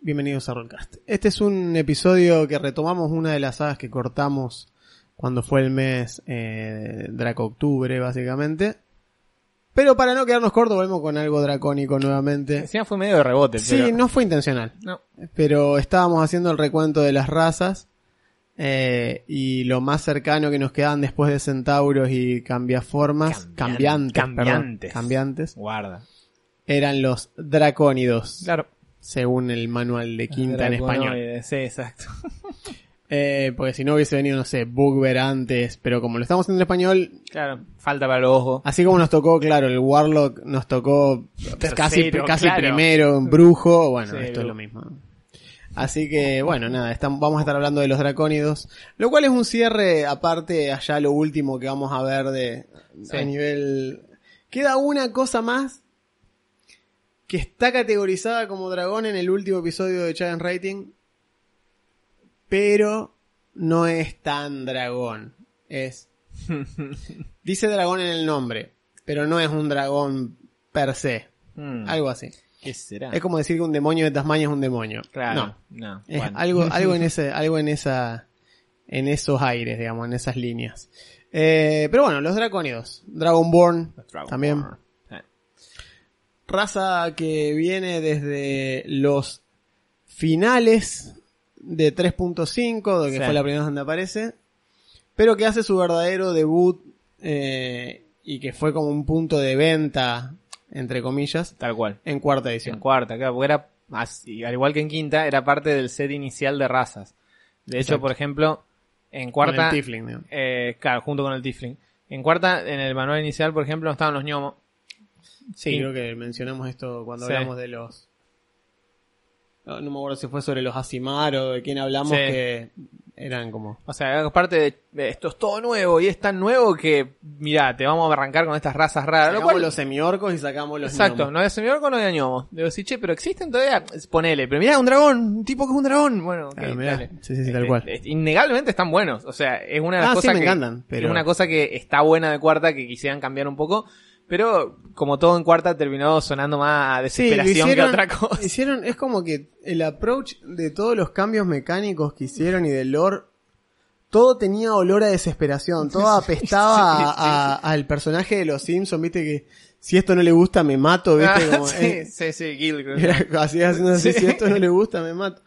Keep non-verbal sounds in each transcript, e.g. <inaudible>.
bienvenidos a Rollcast. Este es un episodio que retomamos una de las sagas que cortamos cuando fue el mes eh, Draco Octubre, básicamente. Pero para no quedarnos cortos, volvemos con algo dracónico nuevamente. Encima fue medio de rebote, Sí, pero... no fue intencional, No. pero estábamos haciendo el recuento de las razas eh, y lo más cercano que nos quedaban después de centauros y cambiaformas, Cambian- cambiantes, perdón, cambiantes. cambiantes, Guarda. eran los dracónidos, Claro. Según el manual de Quinta en español. Sí, exacto. <laughs> Eh, porque si no hubiese venido, no sé, Bugbear antes, pero como lo estamos haciendo en español, Claro, falta para el ojo. así como nos tocó, claro, el Warlock nos tocó casi, Tercero, casi claro. primero, Brujo, bueno, Sí, esto es lo mismo. Así que, bueno, nada, estamos, vamos a estar hablando de los dracónidos, lo cual es un cierre aparte allá lo último que vamos a ver de Sí. a nivel... Queda una cosa más que está categorizada como dragón en el último episodio de Challenge Rating, pero no es tan dragón. Es. <laughs> Dice dragón en el nombre, pero no es un dragón per se. Mm, Algo así. ¿Qué será? Es como decir que un demonio de Tasmania es un demonio. Claro, No. no. Es algo, <laughs> algo en ese, algo en esa, en esos aires, digamos, en esas líneas. Eh, pero bueno, los dracónidos. Dragonborn, Dragon también. Raza que viene desde los finales de 3.5, de que Sí. fue la primera vez donde aparece, pero que hace su verdadero debut eh, y que fue como un punto de venta, entre comillas, Tal cual. en cuarta En edición. cuarta, claro, porque era, así, al igual que en quinta, era parte del set inicial de razas. De hecho, por ejemplo, en Con cuarta... el Tiefling, digamos. eh, claro, junto con el Tifling. En cuarta, en el manual inicial, por ejemplo, no estaban los gnomos. Sí, creo que mencionamos esto cuando Sí. hablamos de los... No, no me acuerdo si fue sobre los Asimar o de quién hablamos, Sí. que eran como... O sea, es parte de, esto es todo nuevo y es tan nuevo que, mira, te vamos a arrancar con estas razas raras. Lo Sacamos cual, los semiorcos y sacamos los exacto, gnomos. no es semiorco, no es gnomo. Digo, sí, che, pero existen todavía, ponele. Pero mira, un dragón, un tipo que es un dragón. Bueno, ok, Claro, mirá. dale. Sí, sí, sí, tal Este, cual. este, innegablemente están buenos. O sea, es una de las Ah, sí, cosas me que, encantan, pero- es una cosa que está buena de cuarta que quisieran cambiar un poco. Pero, como todo en cuarta, terminó sonando más a Sí, desesperación hicieron, que otra cosa. hicieron, es como que el approach de todos los cambios mecánicos que hicieron y del lore, todo tenía olor a desesperación, todo <laughs> apestaba Sí, a- a- al personaje de los Simpsons, viste que si esto no le gusta me mato, viste Ah, como, <laughs> sí, eh, sí, sí, Gil, <laughs> era así haciendo así, Sí. si esto no le gusta me mato.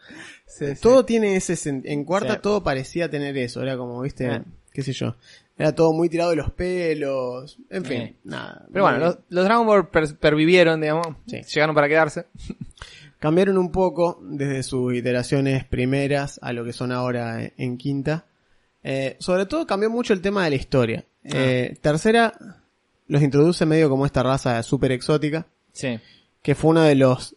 Sí, sí. Todo tiene ese, en cuarta Sí. todo parecía tener eso, era como, viste, Ah. qué sé yo, era todo muy tirado de los pelos, en fin, Sí. nada. Pero bueno, los, los Dragon Ball per- pervivieron, digamos. Sí. Llegaron para quedarse. <laughs> Cambiaron un poco desde sus iteraciones primeras a lo que son ahora en- en quinta. Eh, sobre todo cambió mucho el tema de la historia. Eh, tercera, los introduce medio como esta raza súper exótica, Sí. que fue uno de los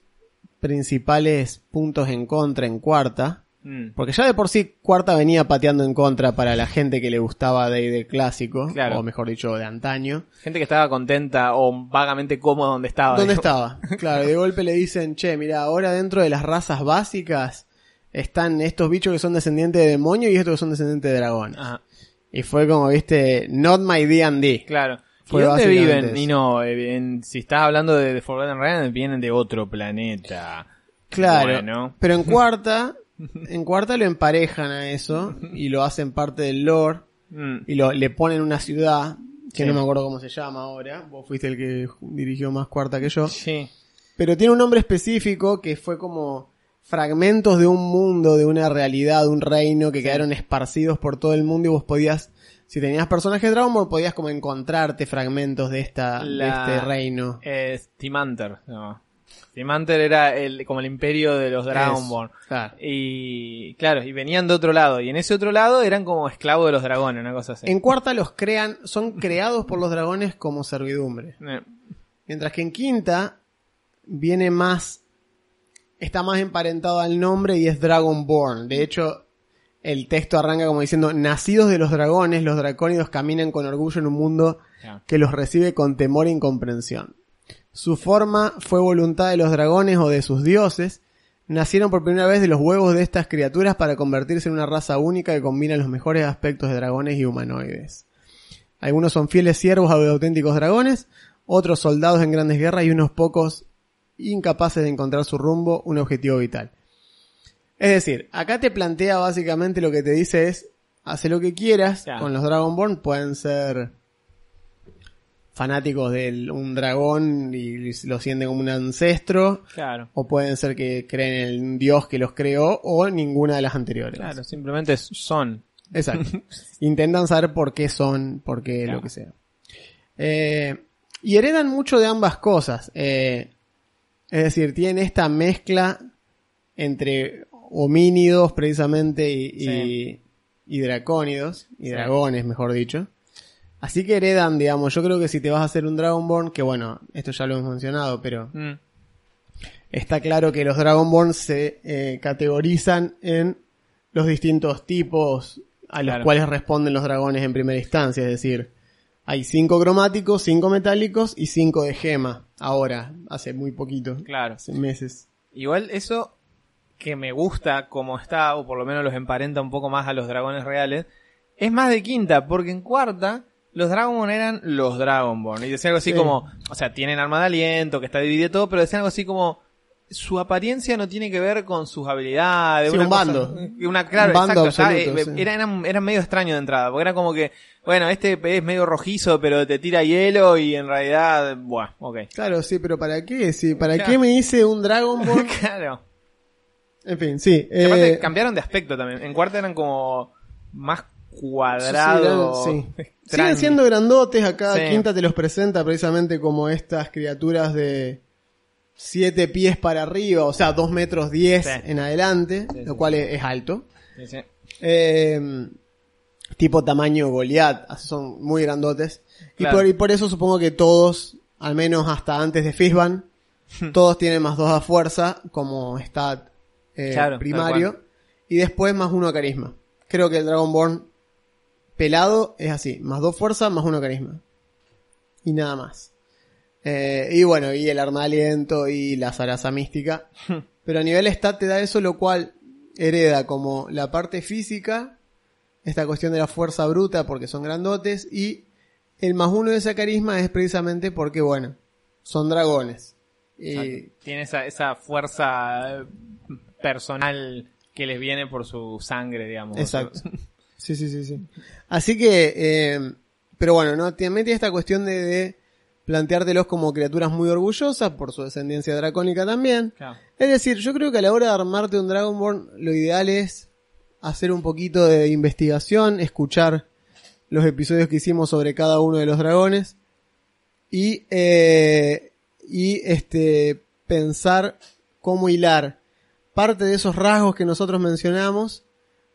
principales puntos en contra en cuarta. Mm. Porque ya de por sí cuarta venía pateando en contra para la gente que le gustaba de clásico, Claro. o mejor dicho, de antaño. Gente que estaba contenta o vagamente cómoda donde estaba. ¿Dónde digamos. estaba? <laughs> Claro, y de golpe le dicen, che, mira, ahora dentro de las razas básicas están estos bichos que son descendientes de demonio y estos que son descendientes de dragón. Y fue como, viste, not my D&D. claro. Fue ¿Y dónde viven? eso. Y no, eh, en- si estás hablando de, The Forgotten Realms, vienen de otro planeta. Claro. Bueno. Pero en cuarta, en cuarta lo emparejan a eso y lo hacen parte del lore Mm. y lo, le ponen una ciudad que Sí. no me acuerdo cómo se llama ahora. Vos fuiste el que dirigió más cuarta que yo. Sí. Pero tiene un nombre específico que fue como fragmentos de un mundo, de una realidad, de un reino que quedaron esparcidos por todo el mundo y vos podías, si tenías personajes de Dragon Ball, podías como encontrarte fragmentos de esta, La- de este reino. Es Timanter. No. Timanter era el, como el imperio de los Dragon Es- Ball. claro. Y claro, y venían de otro lado. Y en ese otro lado eran como esclavos de los dragones, una cosa así. En cuarta los crean, son creados por los dragones como servidumbre. Eh, Mientras que en quinta viene más, está más emparentado al nombre y es Dragonborn. De hecho, el texto arranca como diciendo, nacidos de los dragones, los dracónidos caminan con orgullo en un mundo que los recibe con temor e incomprensión. Su forma fue voluntad de los dragones o de sus dioses. Nacieron por primera vez de los huevos de estas criaturas para convertirse en una raza única que combina los mejores aspectos de dragones y humanoides. Algunos son fieles siervos de auténticos dragones, otros soldados en grandes guerras y unos pocos incapaces de encontrar su rumbo, un objetivo vital. Es decir, acá te plantea básicamente lo que te dice es, hace lo que quieras con los Dragonborn, pueden ser fanáticos de un dragón y lo sienten como un ancestro, Claro. o pueden ser que creen en un dios que los creó, o ninguna de las anteriores. Claro, simplemente son. Exacto. <laughs> Intentan saber por qué son, por qué Claro. lo que sea. Eh, y heredan mucho de ambas cosas. Eh, es decir, tienen esta mezcla entre homínidos precisamente y, y- Sí. y dracónidos, y Sí. dragones, mejor dicho. Así que heredan, digamos, yo creo que si te vas a hacer un Dragonborn, que bueno, esto ya lo hemos mencionado, pero Mm, está claro que los Dragonborn se eh, categorizan en los distintos tipos a los Claro. cuales responden los dragones en primera instancia. Es decir, hay cinco cromáticos, cinco metálicos y cinco de gema. Ahora, hace muy poquito, claro. hace meses. Igual eso que me gusta como está, o por lo menos los emparenta un poco más a los dragones reales, es más de quinta, porque en cuarta los Dragonborn eran los Dragonborn. Y decían algo así Sí. como, o sea, tienen arma de aliento, que está dividido todo, pero decían algo así como, su apariencia no tiene que ver con sus habilidades. Sí, una un cosa- bando. Una, claro, Un bando exacto. absoluto, eh, sí. era, medio extraño de entrada, porque era como que, bueno, este es medio rojizo, pero te tira hielo y en realidad, bueno, ok. Claro, sí, pero ¿para qué? Sí, ¿Para Claro. qué me hice un Dragonborn? <laughs> claro. en fin, sí. Aparte eh, cambiaron de aspecto también. En cuarta eran como más sí, cuadrados. sí, sí. <laughs> Siguen siendo grandotes, acá Sí. Quinta te los presenta precisamente como estas criaturas de 7 pies para arriba, o sea, 2 metros 10 Sí. en adelante, lo cual es, es alto. Sí, sí. Eh, tipo tamaño Goliath, son muy grandotes. Claro. Y, por, y por eso supongo que todos, al menos hasta antes de Fishban, <laughs> todos tienen más 2 a fuerza como stat eh, Claro, primario. Y después más 1 a carisma. Creo que el Dragonborn pelado es así, más 2 fuerza, más 1 carisma. Y nada más. Eh, y bueno, y el arma de aliento y la zaraza mística. Pero a nivel stat te da eso, lo cual hereda como la parte física, esta cuestión de la fuerza bruta porque son grandotes, y el más uno de ese carisma es precisamente porque, bueno, son dragones. Y, Exacto. Tiene esa, esa fuerza eh, personal que les viene por su sangre, digamos. Exacto. <laughs> Sí, sí, sí, sí. Así que, eh, pero bueno, ¿no? También tiene esta cuestión de, de planteártelos como criaturas muy orgullosas por su descendencia dracónica también. Claro. Es decir, yo creo que a la hora de armarte un Dragonborn, lo ideal es hacer un poquito de investigación, escuchar los episodios que hicimos sobre cada uno de los dragones y, eh, y este, pensar cómo hilar parte de esos rasgos que nosotros mencionamos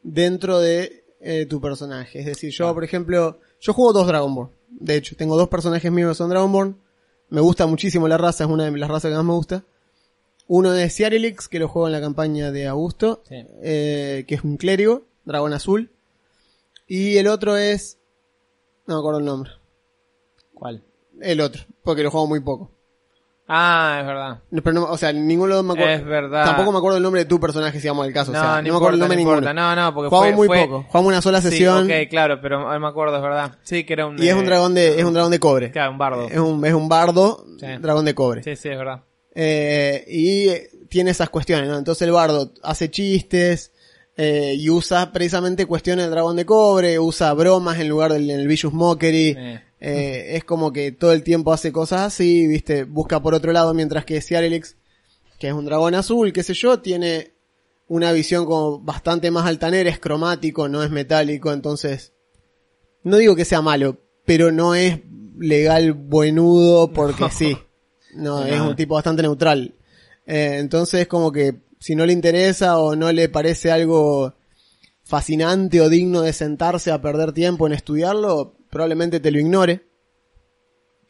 dentro de eh, tu personaje. Es decir, yo, por ejemplo, yo juego dos Dragonborn. De hecho, tengo dos personajes míos que son Dragonborn. Me gusta muchísimo la raza, es una de las razas que más me gusta. Uno es Ciarilix, que lo juego en la campaña de Augusto, Sí. eh, que es un clérigo, dragón azul. Y el otro es... No me acuerdo el nombre. ¿Cuál? El otro, porque lo juego muy poco. Ah, es verdad. No, Pero no, o sea, ninguno de los dos me acuerdo. Es verdad. Tampoco me acuerdo el nombre de tu personaje, si vamos al caso. No, o sea, no, no, me acuerdo el nombre de no ninguno. No, no, porque Jugamos fue, muy fue- poco. Jugamos una sola Sí, sesión. ok, claro, pero me acuerdo, es verdad. Sí, que era un... Y es un eh, dragón de, es un dragón de cobre. Claro, un bardo. Es un, es un bardo, Sí. dragón de cobre. Sí, sí, es verdad. Eh, y tiene esas cuestiones, ¿no? Entonces el bardo hace chistes eh, y usa precisamente cuestiones del dragón de cobre, usa bromas en lugar del el Vicious Mockery. Eh. Eh, es como que todo el tiempo hace cosas así, viste, busca por otro lado, mientras que Ciarelix, que es un dragón azul, qué sé yo, tiene una visión como bastante más altanera, es cromático, no es metálico, entonces no digo que sea malo, pero no es legal buenudo porque sí. No, es un tipo bastante neutral. Eh, entonces como que si no le interesa o no le parece algo fascinante o digno de sentarse a perder tiempo en estudiarlo, probablemente te lo ignore.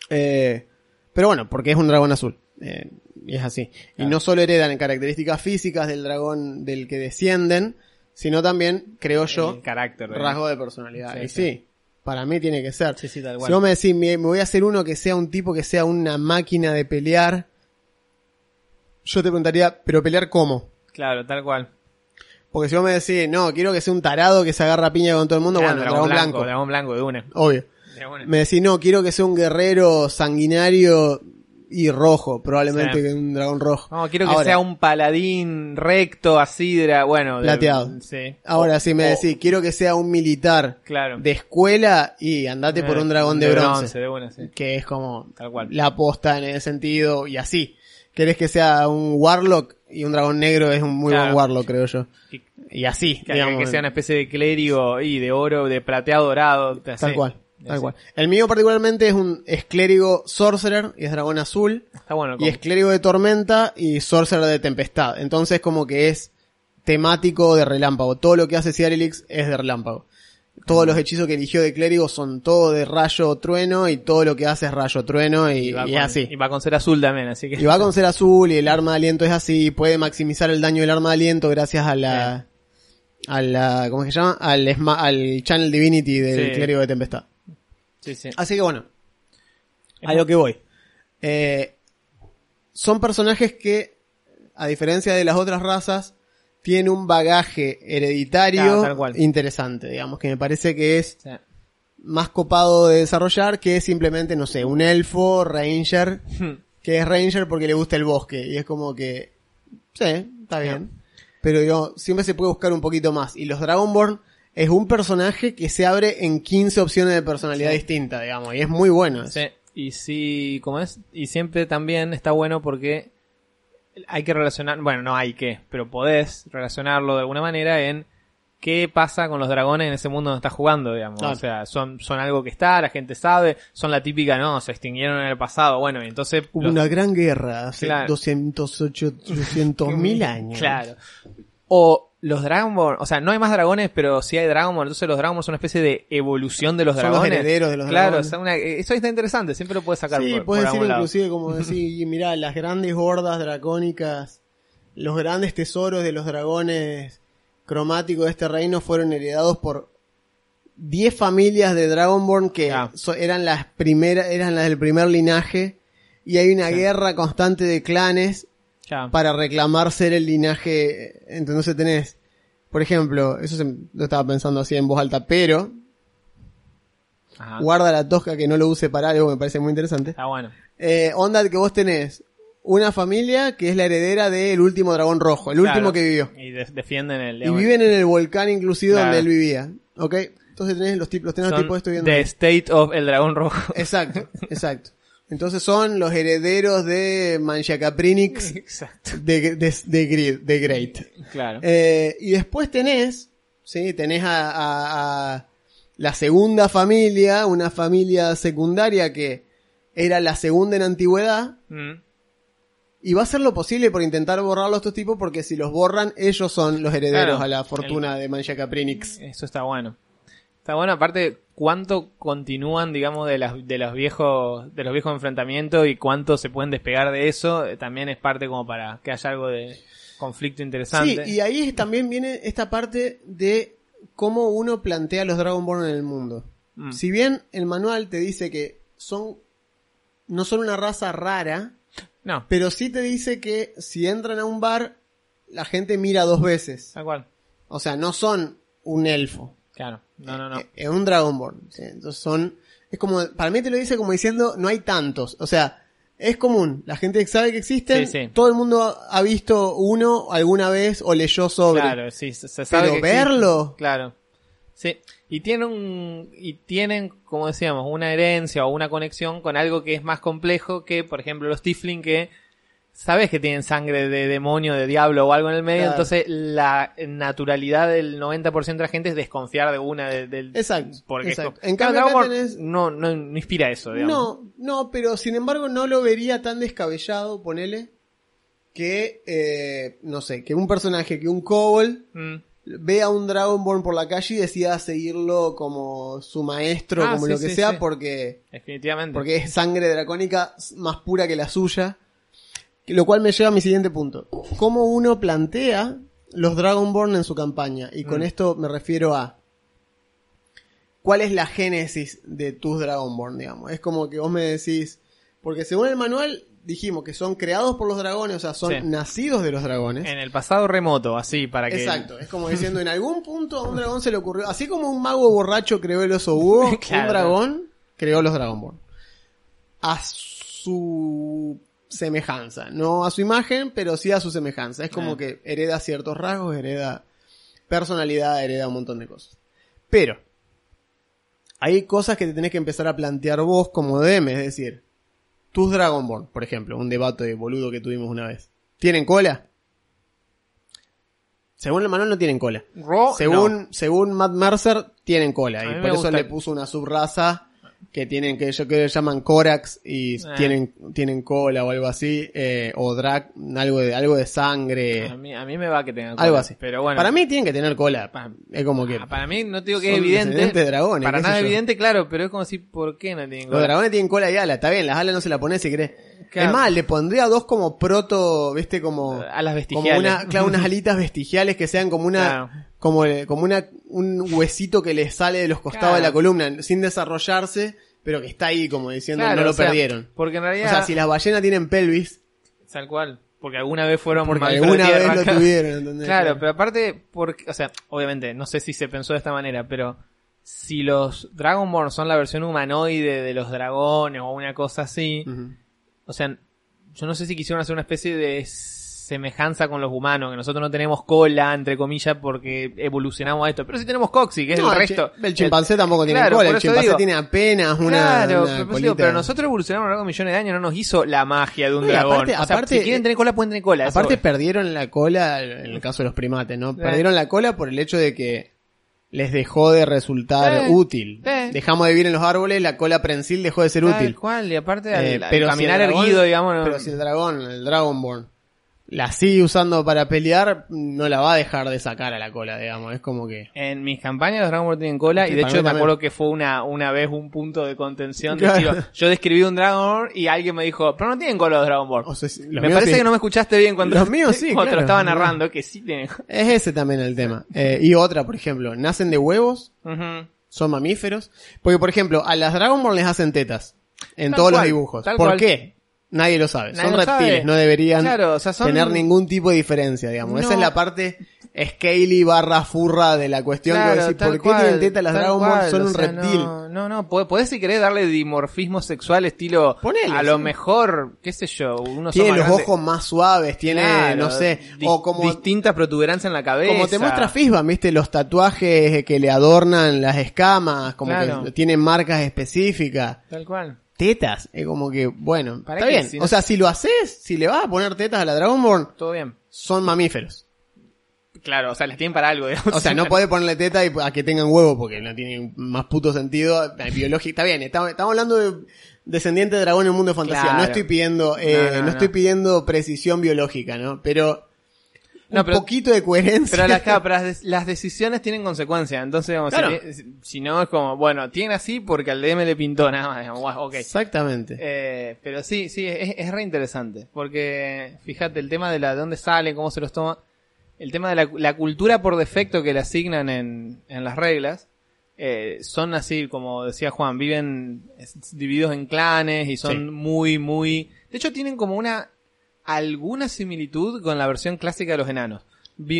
Eh, pero bueno, porque es un dragón azul. Eh, y es así. Y no solo heredan características físicas del dragón del que descienden, sino también, creo yo, El carácter. rasgo de personalidad. Sí, y sí. sí, para mí tiene que ser. Sí, sí, tal Si cual. vos me decís, me, me voy a hacer uno que sea un tipo que sea una máquina de pelear, yo te preguntaría, ¿pero pelear cómo? Claro, tal cual. Porque si vos me decís, no, quiero que sea un tarado que se agarra a piña con todo el mundo, Claro, bueno, dragón blanco, Dragón blanco de una. obvio. De una. Me decís, no, quiero que sea un guerrero sanguinario y rojo, probablemente Sí. que un dragón rojo. No, quiero que Ahora, sea un paladín recto, así, dra- bueno. de- Plateado. sí. Ahora, O- si me o- decís, quiero que sea un militar Claro. de escuela y andate por Eh, un dragón de, bronce, de una, sí. que es como Tal cual. la aposta en ese sentido y así. ¿Querés que sea un warlock y un dragón negro es un muy Claro. buen warlock, creo yo. Que, Y así, que- digamos, que sea una especie de clérigo y de oro, de plateado dorado. tal así. cual, tal Así. cual. El mío particularmente es un es clérigo sorcerer y es dragón azul Está bueno. y es clérigo de tormenta y sorcerer de tempestad. Entonces como que es temático de relámpago. Todo lo que hace Ciarilix es de relámpago. Todos los hechizos que eligió de clérigo son todo de rayo trueno y todo lo que hace es rayo trueno y, va y con- así. Y va con ser azul también, así que. Y va con ser azul y el arma de aliento es así, puede maximizar el daño del arma de aliento gracias a la a la ¿cómo se llama? al al channel divinity del Sí. clérigo de tempestad. Sí, sí. Así que bueno, a lo que voy. Eh, son personajes que a diferencia de las otras razas tienen un bagaje hereditario Claro, interesante, digamos que me parece que es Sí. más copado de desarrollar que simplemente no sé, un elfo ranger que es ranger porque le gusta el bosque y es como que sí, está bien. Pero digo, siempre se puede buscar un poquito más y los Dragonborn es un personaje que se abre en 15 opciones de personalidad Sí. distinta, digamos, y es muy bueno. eso. Sí, y sí, ¿cómo es? Y siempre también está bueno porque hay que relacionar, bueno, no hay que, pero podés relacionarlo de alguna manera en qué pasa con los dragones en ese mundo donde estás jugando, digamos. O sea, son, son algo que está, la gente sabe, son la típica, no, se extinguieron en el pasado, bueno, y entonces... Hubo los- una gran guerra hace Claro. 200, 800 <laughs> mil años. Claro. O los Dragonborn, o sea, no hay más dragones, pero sí hay Dragonborn, entonces los Dragonborn son una especie de evolución de los Son los dragones. herederos de los claro, dragones. o sea, una- eso está interesante, siempre lo puedes sacar Sí, por, puedes por decir algún lado. inclusive como <laughs> decir, mirá, las grandes hordas dracónicas, los grandes tesoros de los dragones cromáticos de este reino fueron heredados por 10 familias de Dragonborn que Ah. so- eran las primeras, eran las del primer linaje y hay una Sí. guerra constante de clanes Para reclamar ser el linaje. Entonces tenés, por ejemplo, eso se- lo estaba pensando así en voz alta, pero Ajá. guarda la tosca que no lo use para algo, me parece muy interesante. Está bueno. Eh, onda que vos tenés una familia que es la heredera del último dragón rojo, el Claro. último que vivió. Y de- defienden el. Y viven en el volcán inclusive Claro. donde él vivía. ¿Ok? Entonces tenés los tipos, tenés los tipos viendo. The State of el Dragón Rojo. Exacto, exacto. Entonces son los herederos de Manchacaprinix <laughs> Exacto. de, de, de, Great. Claro. Eh, y después tenés, sí, tenés a, a- a la segunda familia, una familia secundaria que era la segunda en antigüedad, Mm. y va a hacer lo posible por intentar borrarlo a estos tipos, porque si los borran, ellos son los herederos Claro. a la fortuna de Manchacaprinix. Eso está bueno. Está bueno, aparte, cuánto continúan, digamos, de, las, de los viejos de los viejos enfrentamientos y cuánto se pueden despegar de eso, eh, también es parte como para que haya algo de conflicto Sí, interesante. y ahí también viene esta parte de cómo uno plantea los Dragonborn en el mundo. Mm. Si bien el manual te dice que son no son una raza rara, No, pero sí te dice que si entran a un bar, la gente mira dos veces. tal cual. O sea, no son un elfo, Claro. No, no, no. eh, es un Dragonborn. ¿sí? Entonces son, es como, para mí te lo dice como diciendo, no hay tantos. O sea, es común, la gente sabe que existen, Sí, sí. todo el mundo ha visto uno alguna vez o leyó sobre. Claro, sí, se, sabe Pero que existe. verlo, Claro. Sí. Y tienen un, y tienen, como decíamos, una herencia o una conexión con algo que es más complejo que, por ejemplo, los Tiflin que sabes que tienen sangre de demonio, de diablo o algo en el medio, Claro. entonces la naturalidad del 90% de la gente es desconfiar de una de- del Exacto, porque es exacto. como- En cambio acá tenés- no, no, no inspira eso, digamos. No, no, pero sin embargo no lo vería tan descabellado, ponele, que, eh, no sé, que un personaje, que un kobold Mm. vea a un Dragonborn por la calle y decida seguirlo como su maestro, Ah, como sí, lo que sí, sea, sí. porque, Definitivamente. porque es sangre dracónica más pura que la suya. Lo cual me lleva a mi siguiente punto. ¿Cómo uno plantea los Dragonborn en su campaña. Y con Mm. esto me refiero a. ¿Cuál es la génesis de tus Dragonborn, digamos? Es como que vos me decís. Porque según el manual dijimos que son creados por los dragones, o sea, son Sí. nacidos de los dragones. En el pasado remoto, así, para que... Exacto, es como diciendo, <laughs> en algún punto a un dragón se le ocurrió, así como un mago borracho creó el oso <laughs> Claro. un dragón creó los Dragonborn. A su semejanza, no a su imagen, pero sí a su semejanza. Es como Ah. que hereda ciertos rasgos, hereda personalidad, hereda un montón de cosas. Pero, hay cosas que te tenés que empezar a plantear vos como DM, es decir, tus Dragonborn, por ejemplo, un debate de boludo que tuvimos una vez. ¿Tienen cola? Según el manual no tienen cola. Ro- Según, según Matt Mercer, tienen cola. A Y por eso gusta- le puso una subraza que tienen, que yo creo que llaman Corax y Eh. tienen, tienen cola o algo así. eh, o drag, algo de, algo de sangre. A mí, a mí me va que tenga algo cola, así. Pero bueno. Para mí tienen que tener cola. Es como que. Para mí no digo que es evidente. de dragones, para nada yo. evidente, claro, pero es como si, ¿por qué no tienen Los cola? dragones tienen cola y ala, está bien, las alas no se la pones si querés. Claro. Es más, le pondría dos como proto, viste, como, A las como vestigiales. una, claro, unas <laughs> alitas vestigiales que sean como una, Claro. Como, como una, un huesito que le sale de los costados Claro. de la columna, sin desarrollarse, pero que está ahí como diciendo Claro, no lo o sea, perdieron. Porque en O realidad, sea, si las ballenas tienen pelvis, tal cual, porque alguna vez fueron porque alguna vez lo tuvieron, <laughs> ¿entendés? Claro, pero aparte, porque, o sea, obviamente, no sé si se pensó de esta manera, pero si los Dragonborn son la versión humanoide de los dragones o una cosa así, o sea, yo no sé si quisieron hacer una especie de semejanza con los humanos, que nosotros no tenemos cola, entre comillas, porque evolucionamos a esto, pero sí tenemos coxi, que es No, el resto. El chimpancé tampoco tiene Claro, cola, el chimpancé digo. tiene apenas una, Claro, una pero, colita. digo, pero nosotros evolucionamos a lo largo de millones de años, no nos hizo la magia de un No, dragón. aparte- o sea, aparte- si quieren tener cola, pueden tener cola. Aparte perdieron la cola, en el caso de los primates, ¿no? Eh. Perdieron la cola por el hecho de que les dejó de resultar Eh, útil. eh. Dejamos de vivir en los árboles, la cola prensil dejó de ser Tal útil. cual, y aparte Eh, al pero si caminar dragón- erguido, digamos, no- Pero si el dragón, el Dragonborn, la sigue usando para pelear, no la va a dejar de sacar a la cola, digamos. Es como que... En mis campañas los Dragonborn tienen cola Sí, y de hecho me acuerdo que fue una, una vez un punto de contención. de Claro. decir, yo describí un Dragonborn y alguien me dijo, pero no tienen cola los Dragonborn. o sea, si- los me parece sí. que no me escuchaste bien cuando, Los míos sí, <laughs> cuando te lo claro. estaba narrando, que sí tienen. <laughs> Es ese también el tema. Eh, y otra, por ejemplo, nacen de huevos, son mamíferos. Porque, por ejemplo, a las Dragonborn les hacen tetas. En Tal todos los dibujos. ¿Por cual. qué? Nadie lo sabe. Nadie son lo reptiles, sabe. no deberían Claro, o sea, son- tener ningún tipo de diferencia, digamos. Esa es la parte scaly barra furra de la cuestión. Claro, tal ¿por qué tienen tetas las Dragonborn? cual, Son un sea, reptil. No, no, no, podés, si querés darle dimorfismo sexual estilo Ponele, a lo sí. mejor, qué sé yo, unos Tiene los grandes. ojos más suaves, tiene, Claro, no sé, o como, distintas protuberancias en la cabeza. como te muestra Fishban, viste, los tatuajes que le adornan las escamas, como que tienen marcas específicas. Tal cual. Tetas, es como que, bueno, ¿Para está qué? bien. Si no- O sea, si lo haces, si le vas a poner tetas a la Dragonborn, Todo bien. son mamíferos. Claro, o sea, las tienen para algo, digamos. O sea, no <laughs> podés ponerle teta y a que tengan huevo porque no tiene más puto sentido eh, biológico. Está bien, estamos, estamos hablando de descendiente de dragón en un mundo de fantasía. Claro. No estoy pidiendo, eh, No, no, no, no. estoy pidiendo precisión biológica, ¿no? Pero No, un pero- poquito de coherencia. Pero las, claro, pero las, <laughs> decisiones tienen consecuencias. Entonces, digamos, Claro. si, si- no es como, bueno, tienen así porque al DM le pintó nada más. Digamos. Exactamente. Eh, pero sí, sí, es, es re interesante. Porque, fíjate, el tema de la de dónde sale, cómo se los toma. El tema de la, la cultura por defecto que le asignan en, en las reglas. eh, son así, como decía Juan, viven divididos en clanes y son Sí. muy, muy... De hecho, tienen como una... alguna similitud con la versión clásica de los enanos.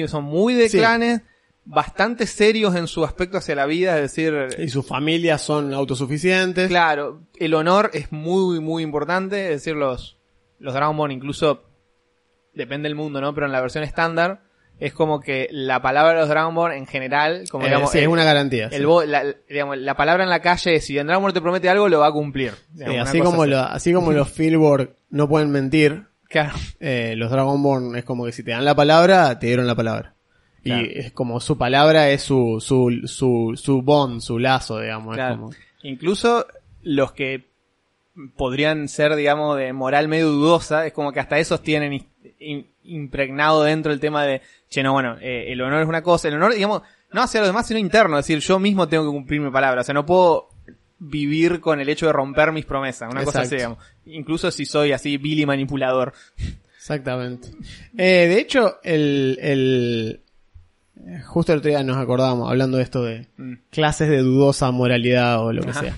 Son muy de Sí. clanes, bastante serios en su aspecto hacia la vida, es decir, Y sus familias son autosuficientes. Claro, el honor es muy, muy importante. Es decir, los, los Dragonborn incluso, depende del mundo, ¿no? Pero en la versión estándar, es como que la palabra de los Dragonborn en general, como Eh, digamos, sí, el- es una garantía. el sí. la, digamos, la palabra en la calle es, si el Dragonborn te promete algo, lo va a cumplir. Digamos, así, como así. lo- así como los <laughs> Fieldborg no pueden mentir, Claro. eh, los Dragonborn es como que si te dan la palabra, te dieron la palabra. Claro. Y es como su palabra es su, su, su, su bond, su lazo, digamos. es como- Incluso los que podrían ser, digamos, de moral medio dudosa, es como que hasta esos tienen impregnado dentro el tema de, che, no, bueno, eh, el honor es una cosa, el honor, digamos, no hacia los demás, sino interno, es decir, yo mismo tengo que cumplir mi palabra, o sea, no puedo vivir con el hecho de romper mis promesas, una cosa así, digamos. Incluso si soy así vil y manipulador. Exactamente. Eh, de hecho, el, el, justo el otro día nos acordábamos, hablando de esto de Mm. clases de dudosa moralidad o lo que Ajá. sea.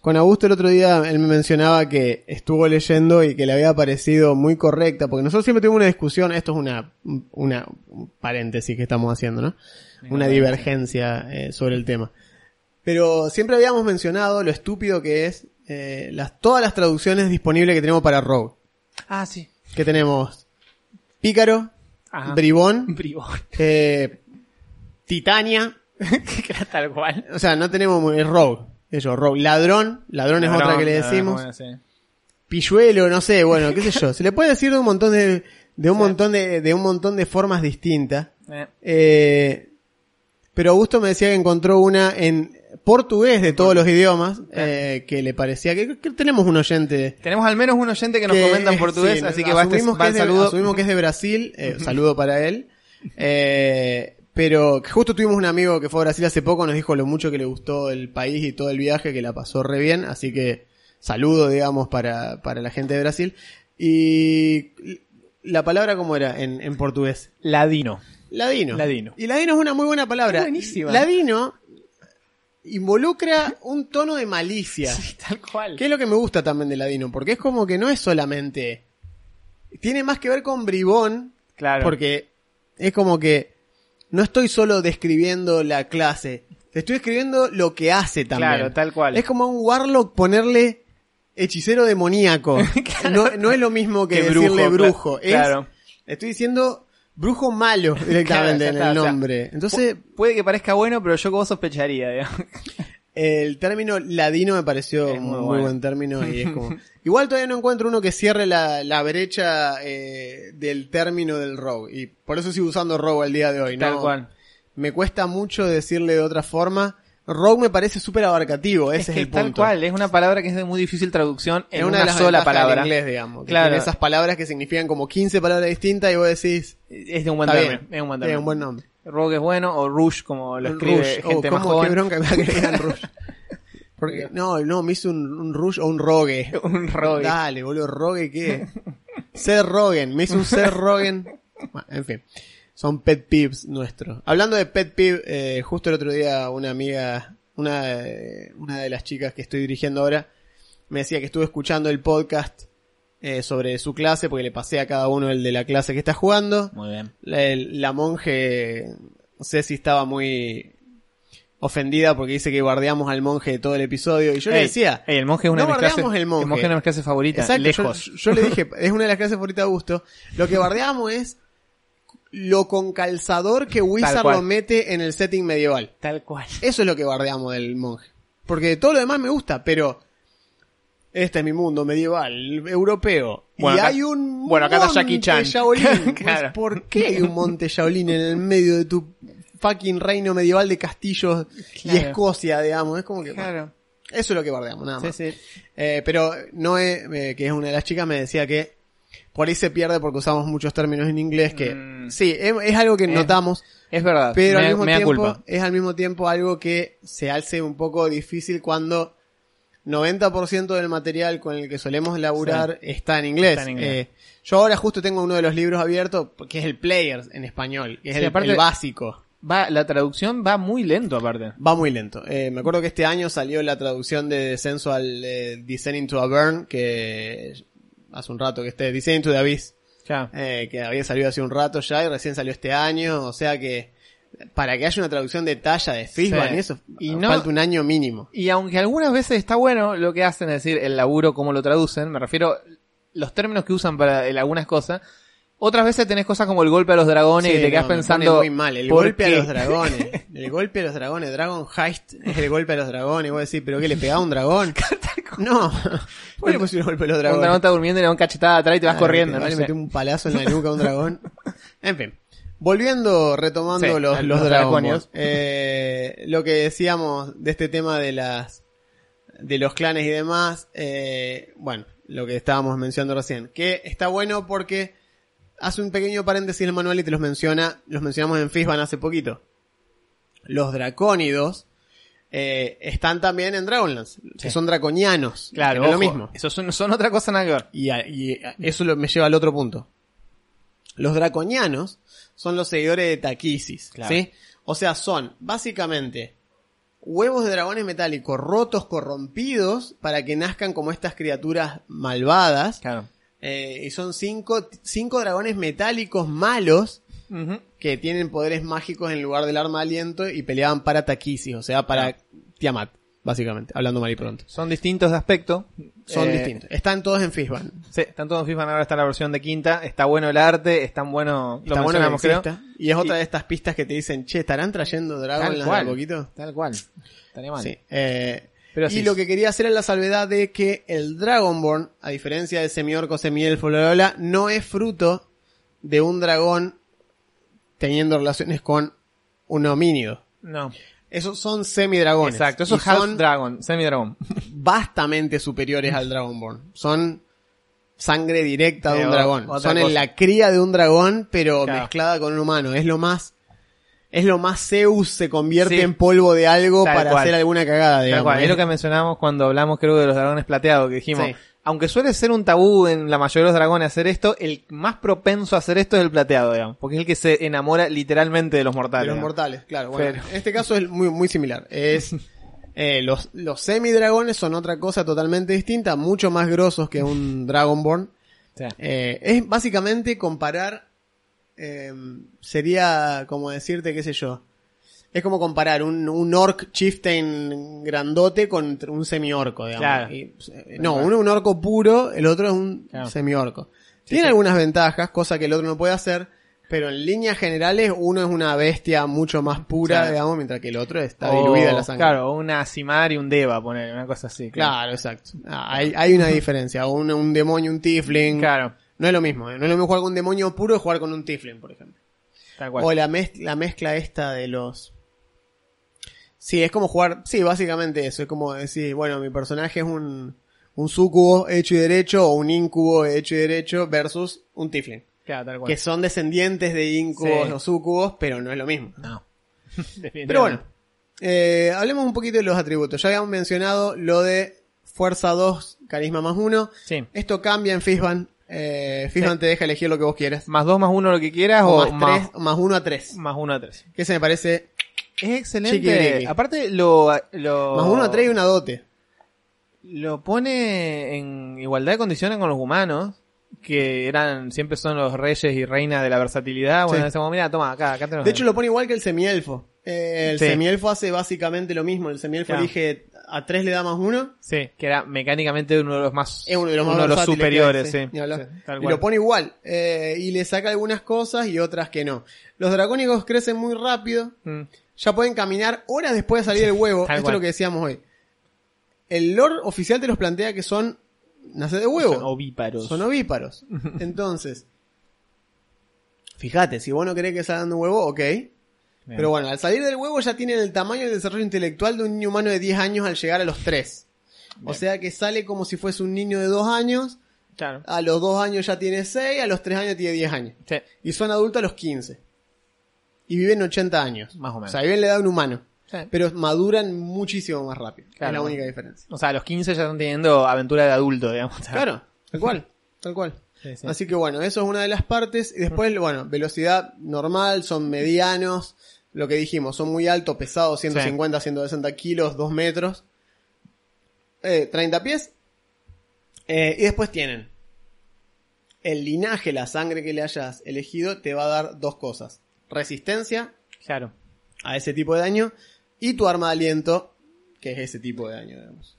Con Augusto el otro día él me mencionaba que estuvo leyendo y que le había parecido muy correcta, porque nosotros siempre tuvimos una discusión, esto es una, una un paréntesis que estamos haciendo, ¿no? Una divergencia eh, sobre el tema. Pero siempre habíamos mencionado lo estúpido que es eh, las, todas las traducciones disponibles que tenemos para Rogue. Ah, sí. Que tenemos Pícaro, Ajá. Bribón, Bribón. eh, Titania, <laughs> tal cual. o sea, no tenemos es Rogue, eso, Rogue, Ladrón, Ladrón es otra que le decimos, Bueno, sí. Pilluelo, no sé, bueno, qué sé yo, se le puede decir de un montón de, de un montón de, de un montón de formas distintas, Eh, eh, pero Augusto me decía que encontró una en portugués de todos los idiomas, eh, que le parecía que, que tenemos un oyente Tenemos al menos un oyente que nos que- comenta en <laughs> portugués, sí, así que va este va que de- asumimos que es de Brasil, eh, saludo para él. Eh, pero que justo tuvimos un amigo que fue a Brasil hace poco, nos dijo lo mucho que le gustó el país y todo el viaje, que la pasó re bien, así que saludo, digamos, para, para la gente de Brasil. Y la palabra, ¿cómo era en, en portugués? Ladino. Ladino. Ladino. Y ladino es una muy buena palabra. Es buenísima. Ladino involucra un tono de malicia. Sí, tal cual. ¿Qué es lo que me gusta también de Ladino? Porque es como que no es solamente. Tiene más que ver con bribón, Claro. porque es como que no estoy solo describiendo la clase, te estoy escribiendo lo que hace también. Claro, tal cual. Es como a un Warlock ponerle hechicero demoníaco. <laughs> no, no es lo mismo que, Que decirle brujo, brujo. Es, claro. Estoy diciendo brujo malo <laughs> directamente Claro, en el o sea, nombre. Entonces, Pu- puede que parezca bueno, pero yo como sospecharía, digamos. El término ladino me pareció un muy muy, bueno. buen término y es como... <laughs> Igual todavía no encuentro uno que cierre la, la brecha eh, del término del rogue y por eso sigo usando rogue al día de hoy, ¿no? Tal cual. Me cuesta mucho decirle de otra forma. Rogue me parece súper abarcativo, ese es, es que el tal punto. cual, es una palabra que es de muy difícil traducción en Es una, una, de las sola palabra. inglés, digamos. Claro. esas palabras que significan como 15 palabras distintas y vos decís... Es de un buen bien, Es un buen es un buen nombre. Rogue es bueno, o Rush, como lo escribe rush. Oh, gente más ¿cómo? Qué joven. bronca me que digan <laughs> rush. Porque, no, no, me hizo un, un rush o un rogue. <laughs> un Rogue. Dale, boludo, rogue qué. Seth Rogen, me hizo un Seth Rogen. <laughs> Bueno, en fin, son pet peeves nuestros. Hablando de pet peeve, eh, justo el otro día una amiga, una, eh, una de las chicas que estoy dirigiendo ahora, me decía que estuve escuchando el podcast eh, sobre su clase, porque le pasé a cada uno el de la clase que está jugando. Muy bien. La, el- la monje, no sé si estaba muy ofendida porque dice que guardeamos al monje de todo el episodio. Y yo le decía, ey, el monje es una no de mis clases. bardeamos el monje. es una de mis clases favoritas. Exacto, yo- lejos. Yo, le dije, <laughs> es una de las clases favoritas de Augusto. Lo que bardeamos es lo con calzador que Wizard lo mete en el setting medieval. Tal cual. Eso es lo que bardeamos del monje. Porque todo lo demás me gusta, pero este es mi mundo medieval, europeo. Bueno, y acá- hay un bueno, acá está monte Jackie Chan. Shaolin. <laughs> Pues. ¿Por qué hay un monte Shaolin en el medio de tu fucking reino medieval de castillos y. Escocia, digamos? Es como que... Claro. Eso es lo que bardeamos, nada Sí, más. sí. Eh, pero Noé, eh, que es una de las chicas, me decía que por ahí se pierde porque usamos muchos términos en inglés que Mm. Sí, es, es algo que Es- notamos, Es verdad. pero me, al mismo me tiempo culpa. es al mismo tiempo algo que se hace un poco difícil cuando 90% del material con el que solemos laburar está en inglés. Está en inglés. Eh, yo ahora justo tengo uno de los libros abiertos que es el Players en español, que es Sí, el, aparte- el básico. Va, la traducción va muy lento aparte. Va muy lento. Eh, me acuerdo que este año salió la traducción de Descenso al eh, Descending to a Burn, que hace un rato que esté, Descending to the Abyss, Ya. eh, que había salido hace un rato ya y recién salió este año, o sea que para que haya una traducción de talla de Fishban Sí. y eso, Y no- falta un año mínimo. Y aunque algunas veces está bueno lo que hacen, es decir, el laburo, cómo lo traducen, me refiero los términos que usan para el- algunas cosas. Otras veces tenés cosas como el golpe a los dragones Sí, y te quedas no, pensando. muy mal. El ¿por golpe qué? a los dragones. El golpe a los dragones. Dragon Heist es el golpe a los dragones. Voy a decir, ¿pero qué? ¿Le pegaba un dragón? <laughs> no. <laughs> ¿Por qué le pusieron golpe a los Un dragones? dragón está durmiendo y le da un cachetada atrás y te vas Ah, corriendo. sé. meter un palazo en la nuca a un dragón. En fin. Volviendo, retomando Sí, los, los los dragonios. Eh, lo que decíamos de este tema de las de los clanes y demás, eh, bueno, lo que estábamos mencionando recién, que está bueno porque hace un pequeño paréntesis el manual y te los menciona, los mencionamos en Fishban hace poquito. Los dracónidos eh, están también en Dragonlance, que son draconianos, Claro, es lo mismo. Eso son, son otra cosa nada que ver. Y, a- y a- eso lo- me lleva al otro punto. Los draconianos son los seguidores de Taquisis, Claro. ¿sí? O sea, son básicamente huevos de dragones metálicos rotos, corrompidos, para que nazcan como estas criaturas malvadas. Claro. Eh, y son cinco, cinco dragones metálicos malos que tienen poderes mágicos en lugar del arma de aliento y peleaban para Taquisis, o sea, para Tiamat, básicamente, hablando mal y pronto. Son distintos de aspecto. Son Eh, distintos. Están todos en Fishban. Sí, están todos en FIFA, ahora está la versión de quinta. Está bueno el arte, están bueno. Lo Está bueno que mencionamos, creo. Y es otra Y- de estas pistas que te dicen, che, ¿estarán trayendo Tal Dragon de cual. poquito? Tal cual. Estaría mal. Sí. Eh, Pero y lo que quería hacer es la salvedad de que el Dragonborn, a diferencia del semiorco, semielfo, bla, bla, bla, no es fruto de un dragón teniendo relaciones con un homínido. No. Esos son semidragones. Exacto, eso Y es Half son Dragon, Semi Dragon. vastamente superiores al Dragonborn. Son sangre directa de Sí, un dragón. Son en la cría de un dragón, pero Claro. mezclada con un humano. Es lo más, es lo más Zeus se convierte Sí. en polvo de algo Tal para cual. hacer alguna cagada, digamos. Es Es- lo que mencionamos cuando hablamos, creo, de los dragones plateados, que dijimos, Sí. aunque suele ser un tabú en la mayoría de los dragones hacer esto, el más propenso a hacer esto es el plateado, digamos, porque es el que se enamora literalmente de los mortales. de los digamos. mortales, claro. Bueno, Pero- En este caso es muy, muy similar. Es, <laughs> eh, los, los semidragones son otra cosa totalmente distinta, mucho más grosos que un Dragonborn. Sea, Eh, es básicamente comparar, eh, sería como decirte, qué sé yo, es como comparar un, un orc chieftain grandote con un semi-orco, digamos. Claro. Y, eh, no, uno es un orco puro, el otro es un Claro. semi-orco. Tiene sí. algunas ventajas, cosa que el otro no puede hacer, pero en líneas generales uno es una bestia mucho más pura, Claro. digamos, mientras que el otro está o- diluida en la sangre. Claro, una Simar y un Deva, poner una cosa así. Claro, exacto. Ah, Hay, hay una diferencia. Un, un demonio, un tiefling. Claro, No es lo mismo, ¿eh? no es lo mismo jugar con un demonio puro que jugar con un Tiflin, por ejemplo. tal cual. O la, mez- la mezcla esta de los... Sí, es como jugar... Sí, básicamente eso. Es como decir, bueno, mi personaje es un, un sucubo hecho y derecho o un incubo hecho y derecho versus un Tiflin. Claro, tal cual. Que son descendientes de incubos Sí. o sucubos, pero no es lo mismo. No. <laughs> Pero bueno, eh, hablemos un poquito de los atributos. Ya habíamos mencionado lo de fuerza 2, carisma más 1. Sí. Esto cambia en Fishban. Eh, Sí. te deja elegir lo que vos quieras. Más dos, más uno, lo que quieras, O, o, más, más, 3, más 1 a 3. más uno a tres. Que se me parece Es excelente. Chiquiriqui. Aparte, lo, lo, más 1 a 3 y una dote. lo pone en igualdad de condiciones con los humanos, que eran, siempre son los reyes y reinas de la versatilidad. Bueno, Sí. decimos, mira, toma, acá, acá tenemos. De hecho, lo pone igual que el semielfo. Eh, el Sí. semielfo hace básicamente lo mismo. El semielfo Claro. elige a 3 le da más 1. Sí, que era mecánicamente uno de los más, Es uno de los más uno de los superiores, sí, sí. Sí, Y lo pone igual. eh, y le saca algunas cosas y otras que no. Los dracónicos crecen muy rápido. Mm. Ya pueden caminar horas después de salir del huevo. Tal Esto cual. es lo que decíamos hoy. El lore oficial te los plantea que son nacer de huevo. Son ovíparos. Son ovíparos. <laughs> Entonces, fíjate, si vos no querés que salgan de un huevo, ok. Bien. Pero bueno, al salir del huevo ya tienen el tamaño y el desarrollo intelectual de un niño humano de 10 años al llegar a los 3. O sea que sale como si fuese un niño de 2 años, Claro. a los 2 años ya tiene 6, a los 3 años tiene 10 años. Sí, Y son adultos a los 15. Y viven 80 años. más o O menos. sea, viven la edad de un humano. Sí. Pero maduran muchísimo más rápido. Claro. es la única diferencia. O sea, a los 15 ya están teniendo aventura de adulto, digamos. Claro, tal cual, <laughs> tal cual. Sí, sí. Así que bueno, eso es una de las partes. Y después, bueno, velocidad normal, son medianos. Lo que dijimos, son muy altos, pesados, 150, 160 kilos, 2 metros. Eh, 30 pies. Eh, y después tienen el linaje, la sangre que le hayas elegido, te va a dar dos cosas. Resistencia Claro. a ese tipo de daño y tu arma de aliento, que es ese tipo de daño, digamos.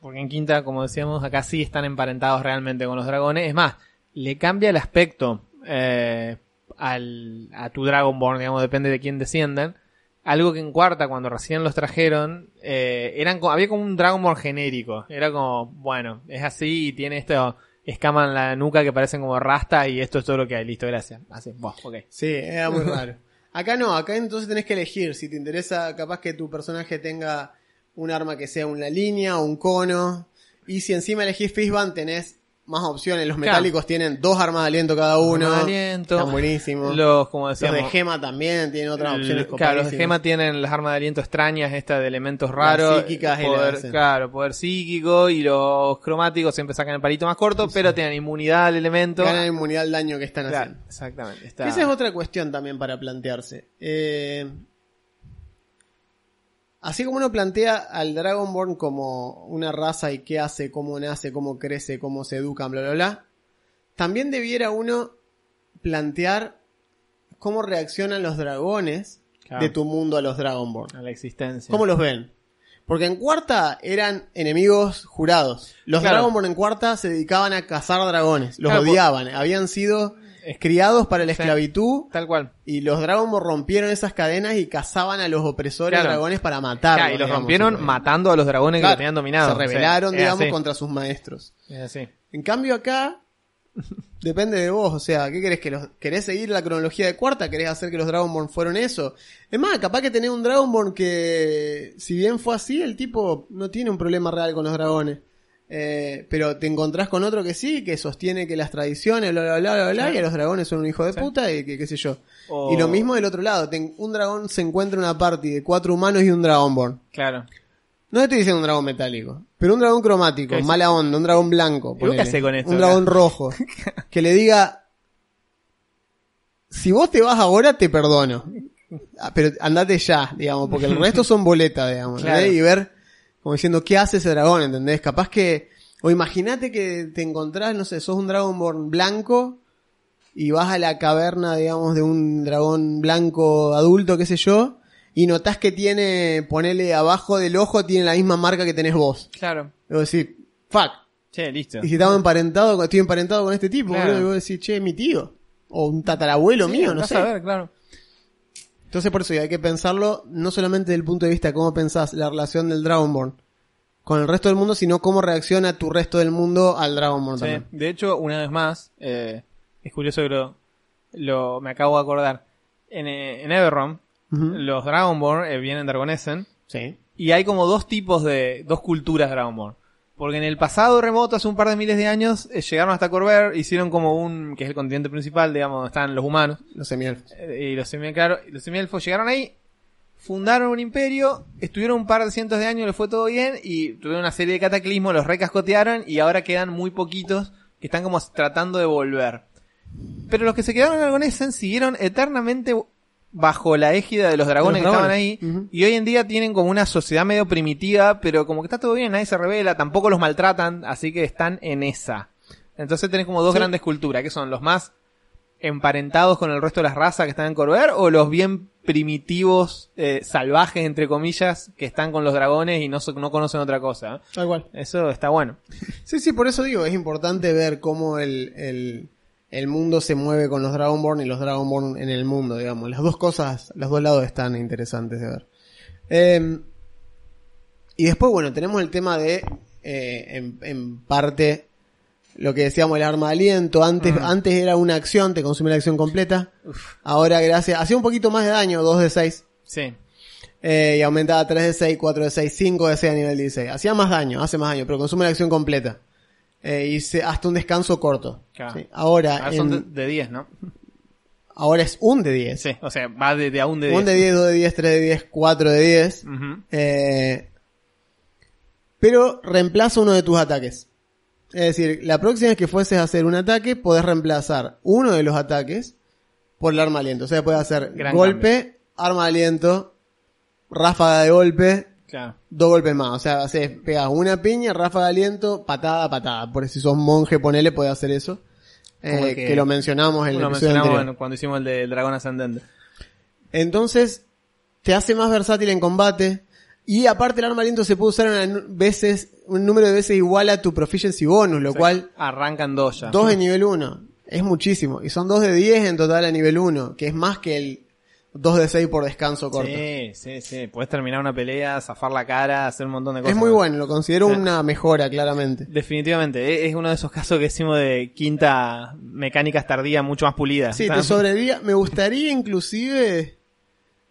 Porque en quinta, como decíamos, acá sí están emparentados realmente con los dragones. Es más, le cambia el aspecto eh, al, a tu Dragonborn, digamos, depende de quién desciendan. Algo que en cuarta, cuando recién los trajeron, eh, eran había como un Dragonborn genérico. Era como, bueno, es así y tiene esto, escama en la nuca que parecen como rastas y esto es todo lo que hay. Listo, gracias. Así, buah, ok. Sí, era muy raro. <laughs> Acá no, acá entonces tenés que elegir. Si te interesa, capaz que tu personaje tenga un arma que sea una línea o un cono. Y si encima elegís Fishban, tenés más opciones. Los Claro. metálicos tienen dos armas de aliento cada uno. De aliento. Están buenísimos. Los, como Los decíamos, de gema también tienen otras opciones Claro, los de gema tienen las armas de aliento extrañas, esta de elementos raros. psíquicas y poder, las- Claro, poder psíquico y los cromáticos siempre sacan el palito más corto, pero tienen inmunidad al elemento. Ganan inmunidad al daño que están Claro, haciendo. exactamente. Está... Esa es otra cuestión también para plantearse. Eh, así como uno plantea al Dragonborn como una raza y qué hace, cómo nace, cómo crece, cómo se educan, bla, bla, bla, también debiera uno plantear cómo reaccionan los dragones Claro. de tu mundo a los Dragonborn. a la existencia. ¿Cómo los ven? Porque en cuarta eran enemigos jurados. Los Claro. Dragonborn en cuarta se dedicaban a cazar dragones. Los Claro, odiaban. Habían sido criados para la esclavitud Tal cual. y los Dragonborn rompieron esas cadenas y cazaban a los opresores Claro. dragones para matarlos. Claro, y los digamos, rompieron matando a los dragones que lo tenían dominados. Se rebelaron, digamos, contra sus maestros. Es así. En cambio acá <laughs> depende de vos, o sea, ¿qué querés que los querés seguir la cronología de cuarta? ¿Querés hacer que los Dragonborn fueron eso? Es más, capaz que tenés un Dragonborn que si bien fue así, el tipo no tiene un problema real con los dragones. Eh, pero te encontrás con otro que sí, que sostiene que las tradiciones, bla, bla, bla, bla, bla, Sí. y a los dragones son un hijo de Sí. puta y que qué sé yo. O- Y lo mismo del otro lado, un dragón se encuentra en una party de cuatro humanos y un Dragonborn. Claro. No estoy diciendo un dragón metálico, pero un dragón cromático, ¿Qué mala onda, un dragón blanco. qué ponele. hace con esto Un dragón rojo. <laughs> que le diga, si vos te vas ahora, te perdono. Ah, Pero andate ya, digamos, porque el resto son boletas, digamos. Claro. Y ver, como diciendo, ¿qué hace ese dragón? ¿Entendés? Capaz que, o imagínate que te encontrás, no sé, sos un Dragonborn blanco y vas a la caverna, digamos, de un dragón blanco adulto, qué sé yo, y notás que tiene, ponele abajo del ojo, tiene la misma marca que tenés vos. Claro. Y vos decís, fuck. Che, listo. Y si estaba emparentado, estoy emparentado con este tipo, Claro. boludo, y vos decís, che, mi tío. O un tatarabuelo Sí, mío, no sé. a ver, claro. Entonces por eso hay que pensarlo no solamente desde el punto de vista de cómo pensás la relación del Dragonborn con el resto del mundo, sino cómo reacciona tu resto del mundo al Dragonborn Sí. también. De hecho, una vez más, eh, es curioso que lo, lo- me acabo de acordar. En, eh, en Everron, los Dragonborn eh, vienen de Argonesen Sí. y hay como dos tipos de, dos culturas Dragonborn. Porque en el pasado remoto, hace un par de miles de años, eh, llegaron hasta Corver, hicieron como un, que es el continente principal, digamos, donde están los humanos. Los semielfos. Eh, y los semi claro, los semielfos llegaron ahí, fundaron un imperio, estuvieron un par de cientos de años, les fue todo bien, y tuvieron una serie de cataclismos, los recascotearon, y ahora quedan muy poquitos que están como tratando de volver. Pero los que se quedaron en Argonesen siguieron eternamente bajo la égida de los dragones De los que estaban ahí, y hoy en día tienen como una sociedad medio primitiva, pero como que está todo bien, nadie se revela, tampoco los maltratan, así que están en esa. Entonces tenés como dos Sí. grandes culturas, que son los más emparentados con el resto de las razas que están en Corver o los bien primitivos, eh, salvajes, entre comillas, que están con los dragones y no, so- no conocen otra cosa. ¿eh? Tal cual. Eso está bueno. Sí, sí, por eso digo, es importante ver cómo el, el, el mundo se mueve con los Dragonborn y los Dragonborn en el mundo, digamos. Las dos cosas, los dos lados están interesantes de ver. Eh, y después, bueno, tenemos el tema de, eh, en, en parte, lo que decíamos, el arma de aliento. Antes, Mm. antes era una acción, te consume la acción completa. Ahora, gracias, hacía un poquito más de daño, 2 de 6. Sí. Eh, y aumentaba 3 de 6, 4 de 6, 5 de 6 a nivel 16. Hacía más daño, hace más daño, pero consume la acción completa. Eh, y se- hasta un descanso corto. Claro. Sí. Ahora, Ahora son en- de, de 10, ¿no? ahora es un de 10. Sí, o sea, va de, de a un de 10. Un de 10, 2 de 10, 3 de 10, 4 de 10. Ujú. Eh, pero reemplaza uno de tus ataques. Es decir, la próxima vez que fueses a hacer un ataque, podés reemplazar uno de los ataques por el arma aliento. O sea, puedes hacer Gran golpe, arma de aliento, ráfaga de golpe, Claro. dos golpes más. O sea, haces, pegas una piña, ráfaga de aliento, patada, patada. Por si sos monje, ponele, podés hacer eso. Eh, que, que- lo mencionamos en el Lo mencionamos en- cuando hicimos el del dragón ascendente. Entonces, te hace más versátil en combate. Y aparte el arma de aliento se puede usar una veces, un número de veces igual a tu proficiency bonus, lo cual, Arrancan dos ya. 2 de <laughs> nivel 1. Es muchísimo. Y son 2 de 10 en total a nivel 1, que es más que el 2 de 6 por descanso corto. Sí, sí, sí. Puedes terminar una pelea, zafar la cara, hacer un montón de cosas. es muy bueno, lo considero Sí. una mejora, claramente. Definitivamente, e- es uno de esos casos que decimos de quinta mecánicas tardía mucho más pulida. Sí, te sobreviría. Me gustaría inclusive,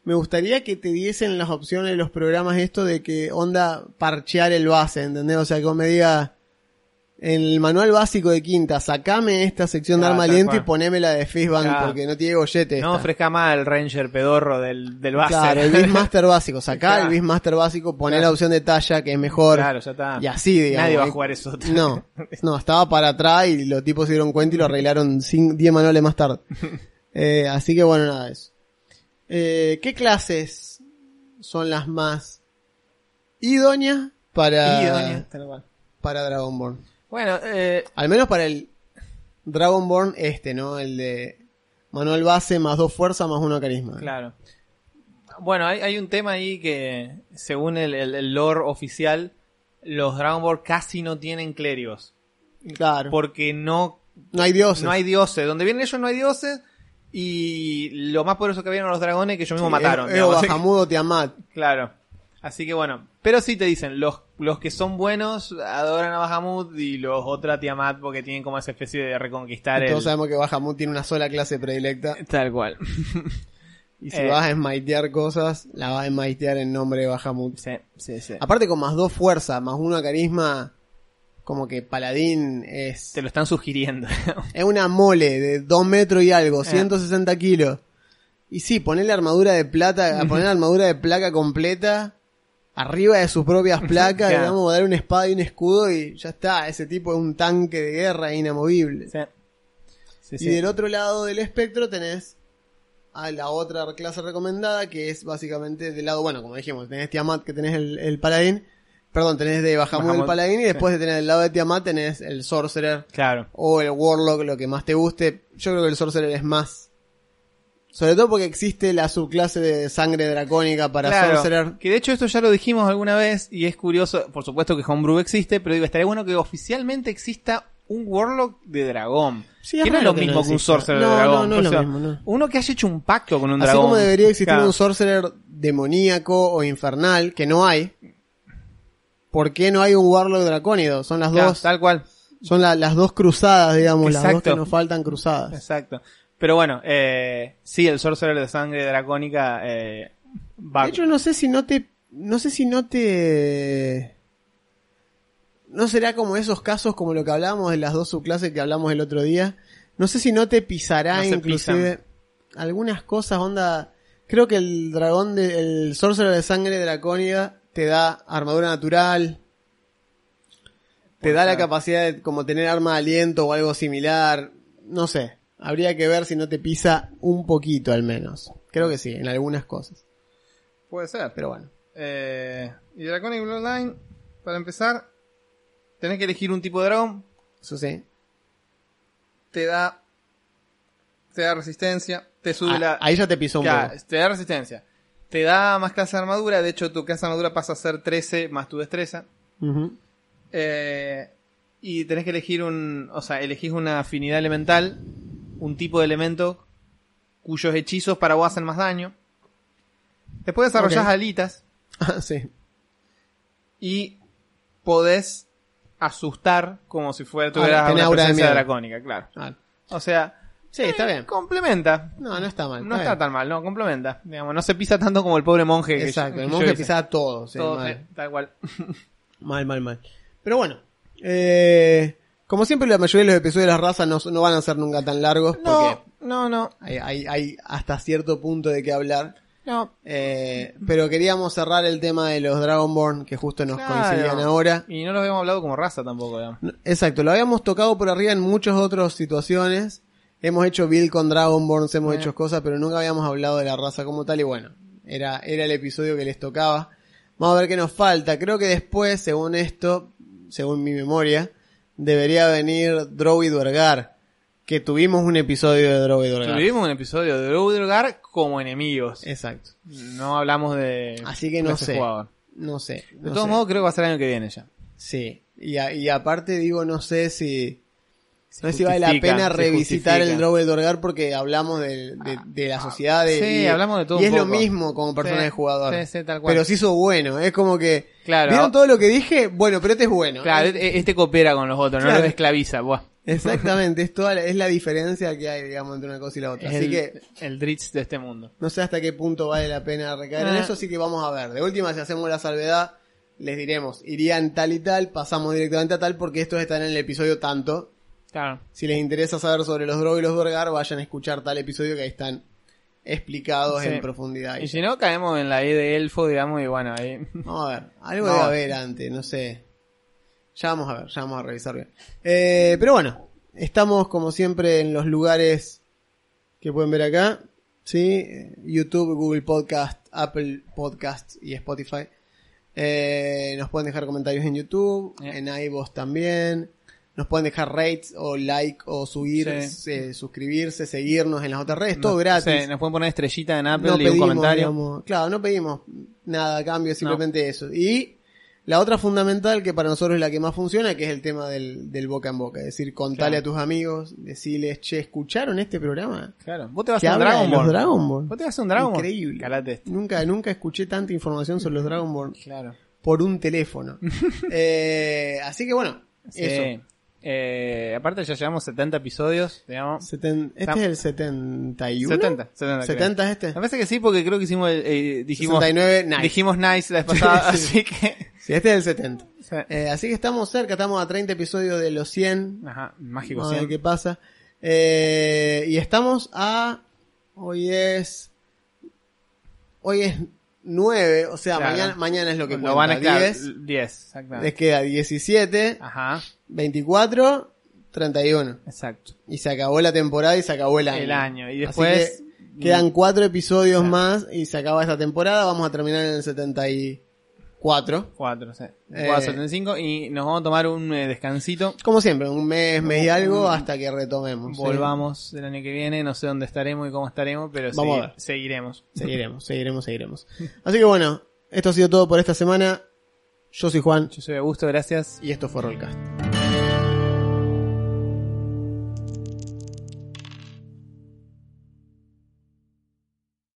me gustaría que te diesen las opciones de los programas esto de que onda parchear el base, ¿entendés? O sea, que vos me digas, el manual básico de quinta, sacame esta sección de arma aliento y poneme la de Fistbang Claro. porque no tiene gollete. No ofrezca más el Ranger pedorro del, del base. Claro, el <laughs> Beastmaster básico, sacá Claro. el Beastmaster básico, poné la opción de talla que es mejor. Claro, ya está. Y así, digamos. Nadie va a ¿eh? jugar eso. No, no, estaba para atrás y los tipos se dieron cuenta y lo <laughs> arreglaron 10 manuales más tarde. <laughs> Eh, así que bueno, nada eso. Eh, ¿Qué clases son las más idóneas para, Idónea, tal cual. para Dragonborn? Bueno, eh, Al menos para el Dragonborn este, ¿no? El de manual base más dos fuerza más uno carisma. claro. Bueno, hay, hay un tema ahí que, según el, el- el lore oficial, los Dragon Ball casi no tienen clérigos. Claro. Porque no, no hay dioses. no hay dioses. Donde vienen ellos no hay dioses. Y lo más poderoso que eran los dragones que ellos mismos mataron. Eo digamos. Bahamut o Tiamat. Claro. Así que bueno. Pero sí te dicen, los, los que son buenos adoran a Bahamut y los otros a Tiamat porque tienen como esa especie de reconquistar Todos el... sabemos que Bahamut tiene una sola clase predilecta. Tal cual. <laughs> Y si Eh. vas a smitear cosas, la vas a smitear en nombre de Bahamut. sí, sí, sí. Aparte con más dos fuerza, más uno carisma, como que Paladín es, Te lo están sugiriendo. es una mole de dos metros y Eh. algo, 160 kilos. Y sí, ponerle armadura de plata, poner <laughs> armadura de placa completa, arriba de sus propias placas, Claro. le vamos a dar una espada y un escudo y ya está, ese tipo es un tanque de guerra inamovible. sí. Sí, Y sí. del otro lado del espectro tenés a la otra clase recomendada, que es básicamente del lado, bueno, como dijimos, tenés Tiamat que tenés el, el paladín, perdón, tenés de Bahamut el paladín y después de tener del lado de Tiamat tenés el sorcerer Claro. o el warlock, lo que más te guste. Yo creo que el sorcerer es más. Sobre todo porque existe la subclase de sangre dracónica para Claro, sorcerer. que de hecho esto ya lo dijimos alguna vez y es curioso, por supuesto que Homebrew existe, pero digo, estaría bueno que oficialmente exista un Warlock de dragón. Sí, es que no es lo que mismo no que un. Sorcerer No, de dragón. no, O sea, mismo. Uno que haya hecho un pacto con un Así dragón. como debería existir Claro. un sorcerer demoníaco o infernal, que no hay. ¿Por qué no hay un warlock dracónido? Son las Claro, dos. Tal cual. Son la- las dos cruzadas, digamos, las dos que nos faltan cruzadas. Exacto. Pero bueno, eh, sí, el Sorcerer de sangre dracónica eh, va... De hecho, no sé si no te, no sé si no te, no será como esos casos como lo que hablábamos de las dos subclases que hablamos el otro día. No sé si no te pisará No inclusive algunas cosas, onda, creo que el dragón de, el sorcerer de sangre dracónica te da armadura natural, te da la capacidad de como tener arma de aliento o algo similar, no sé. Habría que ver si no te pisa un poquito al menos. Creo que sí, en algunas cosas. Puede ser. Pero bueno. Eh, y Draconic Bloodline, para empezar, tenés que elegir un tipo de dragón. Eso sí. Te da... Te da resistencia. Te sube Ah, la... Ahí ya te pisó un poco. te da resistencia. Te da más clase de armadura. De hecho, tu clase de armadura pasa a ser 13 más tu destreza. Eh, y tenés que elegir un. O sea, elegís una afinidad elemental. Un tipo de elemento cuyos hechizos para vos hacen más daño. Después desarrollás Ok. alitas <laughs> Ah, sí. y podés asustar como si fuera Ah, tuvieras una aura de presencia miedo. dracónica, claro. Ah, O sea, Sí, está bien. complementa. No, no está mal. No está tan mal, no, complementa. Digamos, no se pisa tanto como el pobre monje que Exacto, que el yo monje pisaba todo. sí, Todo, mal. eh, tal cual. <laughs> mal, mal, mal. Pero bueno. Eh, como siempre, la mayoría de los episodios de las razas no, no van a ser nunca tan largos. No, Porque no, no, hay, hay, hay hasta cierto punto de qué hablar. no. Eh, pero queríamos cerrar el tema de los Dragonborn, que justo nos Claro. coincidían ahora. Y no los habíamos hablado como raza tampoco, digamos. No, Exacto, lo habíamos tocado por arriba en muchas otras situaciones. Hemos hecho build con Dragonborns, hemos Eh. hecho cosas, pero nunca habíamos hablado de la raza como tal. Y bueno, era, era el episodio que les tocaba. Vamos a ver qué nos falta. Creo que después, según esto, según mi memoria, debería venir Drow y Duergar. Que tuvimos un episodio de Drow y Duergar. Tuvimos un episodio de Droudgar como enemigos. Exacto. No hablamos de. Así que no sé. jugador. No sé. De todos modos, creo que va a ser el año que viene ya. Sí. Y, a- y aparte digo, no sé si... No sé si vale la pena revisitar el. Drow de Dorgar porque hablamos de, de- de la sociedad de, Sí, y, hablamos de todo y un es lo mismo como persona Sí, de jugador. sí, sí, tal cual. Pero se hizo bueno, es como que Claro. ¿Vieron todo lo que dije? Bueno, pero este es bueno. Claro, ¿eh? este, este coopera con los otros, no los esclaviza. Buah. Exactamente, es toda la, es la diferencia que hay, digamos, entre una cosa y la otra. Es Así el, que el Dritz de este mundo. no sé hasta qué punto vale la pena recaer en Ah. eso, así que vamos a ver. De última, si hacemos la salvedad les diremos, irían tal y tal, pasamos directamente a tal porque estos están en el episodio tanto. Claro. Si les interesa saber sobre los Drow y los Dorgar, vayan a escuchar tal episodio que ahí están explicados Sí. en profundidad. Y si no, caemos en la E de elfo, digamos, y bueno, ahí. Vamos a ver, algo No. debe haber antes, no sé. Ya vamos a ver, ya vamos a revisar bien. Eh, pero bueno, estamos como siempre en los lugares que pueden ver acá. ¿sí? YouTube, Google Podcast, Apple Podcast y Spotify. Eh, nos pueden dejar comentarios en YouTube, Yeah. en iVoox también. Nos pueden dejar rates o like o subir, Sí. eh, suscribirse, seguirnos en las otras redes, todo Nos- gratis. sí, nos pueden poner estrellita en Apple no y un pedimos, comentario. digamos, claro, no pedimos nada a cambio, simplemente eso. Y la otra fundamental que para nosotros es la que más funciona, que es el tema del, del boca en boca. Es decir, contale Claro. a tus amigos, decirles, che, ¿escucharon este programa? Claro. Vos te vas a un Dragon Ball. Vos te vas a un Dragon Ball. Increíble. Calate. Nunca, nunca escuché tanta información sobre los Dragon Ball Claro. por un teléfono. <laughs> Eh, así que bueno, Sí. eso. Eh, aparte ya llevamos 70 episodios, digamos. Seten- este Tam- es el 71. 70, 70, creo. 70 es este. Me parece que sí, porque creo que hicimos, el- eh, dijimos, 69, nice. dijimos nice la <laughs> vez pasada, Sí. así que... Sí, este es el 70. Sí. Eh, así que estamos cerca, estamos a 30 episodios de los 100. Ajá, mágico ver 100. qué pasa. Eh, y estamos a. Hoy es. Hoy es 9, o sea, Claro. mañana, mañana es lo que Lo van a cuenta, estar 10. 10, Les exactamente. queda 17, Ajá, 24, 31. exacto. Y se acabó la temporada y se acabó el año. El año. Y Así después... que quedan 4 episodios Claro. más y se acaba esta temporada. Vamos a terminar en el 74. 4, sí. Eh. 475 y nos vamos a tomar un eh, descansito. Como siempre, un mes, mes y algo hasta que retomemos. ¿sí? Volvamos el año que viene, no sé dónde estaremos y cómo estaremos, pero Vamos segui- a ver. seguiremos. Seguiremos, seguiremos, seguiremos. <laughs> Así que bueno, esto ha sido todo por esta semana. Yo soy Juan Yo soy Augusto, gracias. y esto fue Rollcast.